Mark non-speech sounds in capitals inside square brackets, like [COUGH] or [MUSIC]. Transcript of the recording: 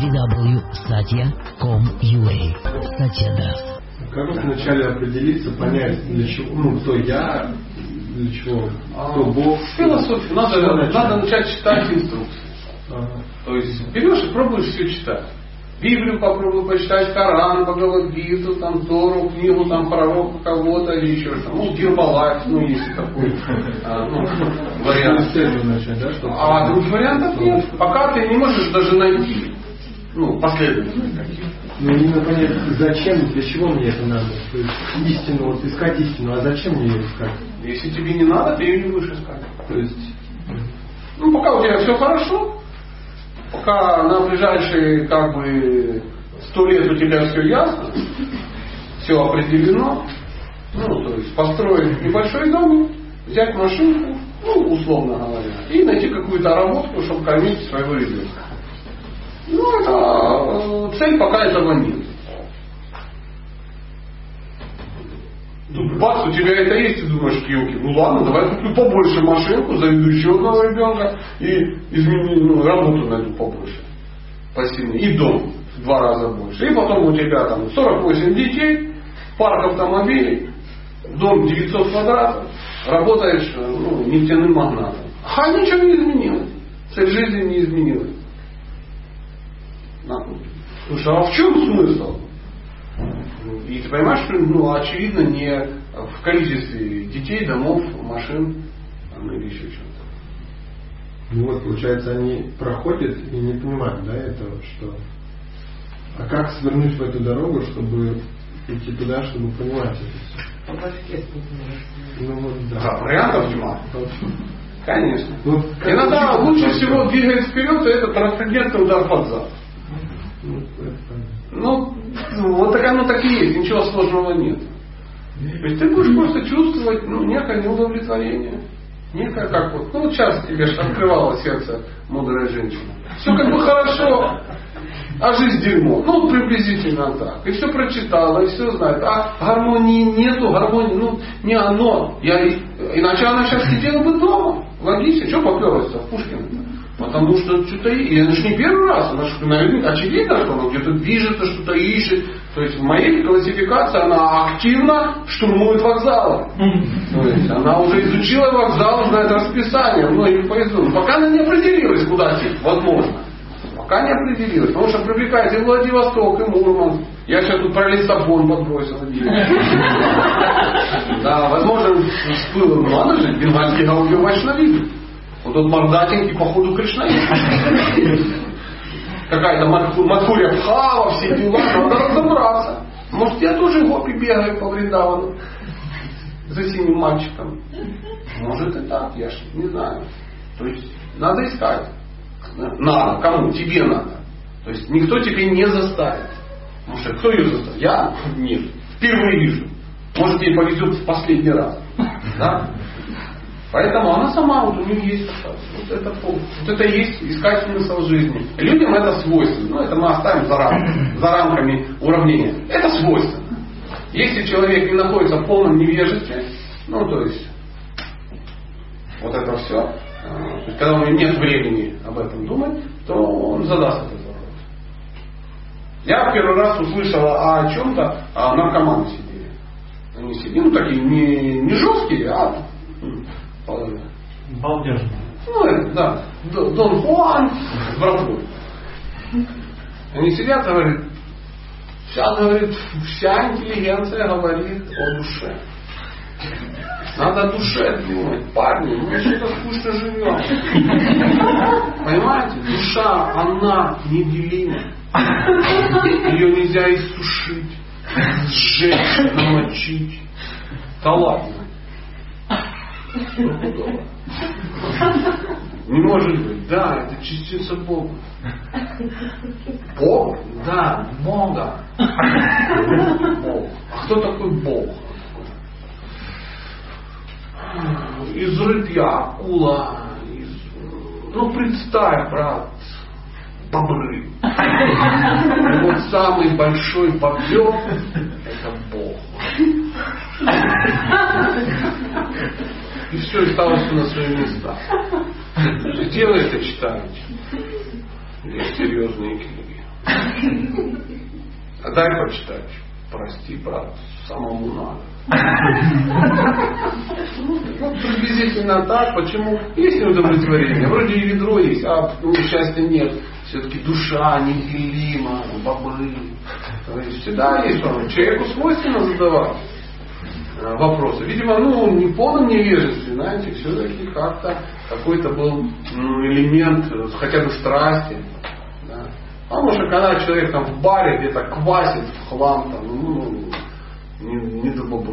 www.satya.com.ua Satya Das. Как вначале определиться, понять, для чего, ну, кто я, для чего, кто Бог? Философию. Надо, надо начать читать инструкции. Ага. То есть берешь и пробуешь все читать. Библию попробуй почитать, Коран, Бхагавадгиту, там, Тору, книгу там пророка кого-то или еще что-то. Ну, Гербалайф, ну, есть такой а, ну, вариант. А других вариантов нет. Пока ты не можешь даже найти ну, последовательных каких Ну, именно понять, зачем, для чего мне это надо. То есть истину, вот искать истину, а зачем мне ее искать? Если тебе не надо, ты ее не будешь искать. То есть, Ну, пока у тебя все хорошо, пока на ближайшие как бы сто лет у тебя все ясно, все определено, ну, то есть построить небольшой дом, взять машинку, ну, условно говоря, и найти какую-то работу, чтобы кормить своего ребенка. Ну, это э, цель пока этого нет. Тут бац, у тебя это есть, и думаешь, елки, ну ладно, давай куплю побольше машинку, заведу еще одного ребенка и измени, ну, работу найду побольше. Посильнее. И дом в два раза больше. И потом у тебя там 48 детей, парк автомобилей, дом 900 квадратов, работаешь ну, нефтяным магнатом. А ничего не изменилось. Цель жизни не изменилась. Слушай, а в чем смысл? И ты понимаешь, что ну, очевидно не в количестве детей, домов, машин там, или еще что-то. ну вот, получается, они проходят и не понимают, да, этого, что... А как свернуть в эту дорогу, чтобы идти туда, чтобы понимать это все? Ну вот, да. Да, вариантов тьма. [LAUGHS] Конечно. Ну, как Иногда лучше всего двигаясь вперед, это трансцендентный удар под зад. Ну. Ну, вот так оно так и есть, ничего сложного нет. То есть ты будешь просто чувствовать ну, некое неудовлетворение. Некое как вот, ну сейчас тебе же открывало сердце мудрая женщина. Все как бы хорошо, а жизнь дерьмо. Ну, приблизительно так. И все прочитала, и все знает. А гармонии нету, гармонии, ну, не оно. Я, иначе она сейчас сидела бы дома. Логично, что поперлась в Пушкина? Потому что что-то и это же не первый раз, она же наверняка очевидно, что она где-то движется, что-то ищет. То есть в моей классификации она активно штурмует вокзалы. То есть она уже изучила вокзал, знает расписание многих поездов. Пока она не определилась, куда сесть, возможно. Пока не определилась, потому что привлекает и Владивосток, и Мурманск. Я сейчас тут про Лиссабон подбросил. Да, возможно, пылом, но она же бенгальский гаудио вайшнавизм. Вот тот мордатенький, походу, кришнаит. Какая-то Матхуря Пхава, все дела, надо разобраться. Может, я тоже гопи бегаю по Вриндавану за синим мальчиком. Может и так, я ж не знаю. То есть надо искать. Надо. Кому? Тебе надо. То есть никто тебе не заставит. Потому что кто ее заставит? Я? Нет. Впервые вижу. Может ей повезет в последний раз. Да? Поэтому она сама, вот у нее есть вот это, вот это есть искать смысл жизни. Людям это свойственно. Ну, это мы оставим за, рам- за рамками уравнения. Это свойственно. Если человек не находится в полном невежестве, ну, то есть, вот это все, когда у него нет времени об этом думать, то он задаст этот вопрос. Я первый раз услышал о чем-то, а наркоманы сидели. Они сидели, ну такие не, не жесткие, а м, э, Балдеж. ну, да, Дон Хуан с братвой. Они сидят и говорят, сейчас, говорит, вся интеллигенция говорит о душе. Надо о душе думать, парни, мы что-то скучно живем. Понимаете? Душа, она неделима. Ее нельзя иссушить, сжечь, намочить. Да ладно. Стопудово. Не может быть. Да, это частица Бога. Бог? Да, Бога. Бог. А кто такой Бог? Из рыбья, акула. Из... Ну, представь, брат, бобры. Вот самый большой бобер – И все, и стало все на свои места. Вы это читаете? Есть серьезные книги. А дай почитать. Прости, брат, самому надо. Ну, приблизительно так. Почему? Есть неудовлетворение. Вроде и ведро есть, а ну, счастья нет. Все-таки душа неделима, есть всегда есть. Человеку свойственно задавать э, вопросы. Видимо, ну, не в полном невежестве, знаете, все-таки как-то какой-то был ну, элемент хотя бы страсти. Да. Потому что когда человек там в баре где-то квасит в хлам, там, ну, не, не бобров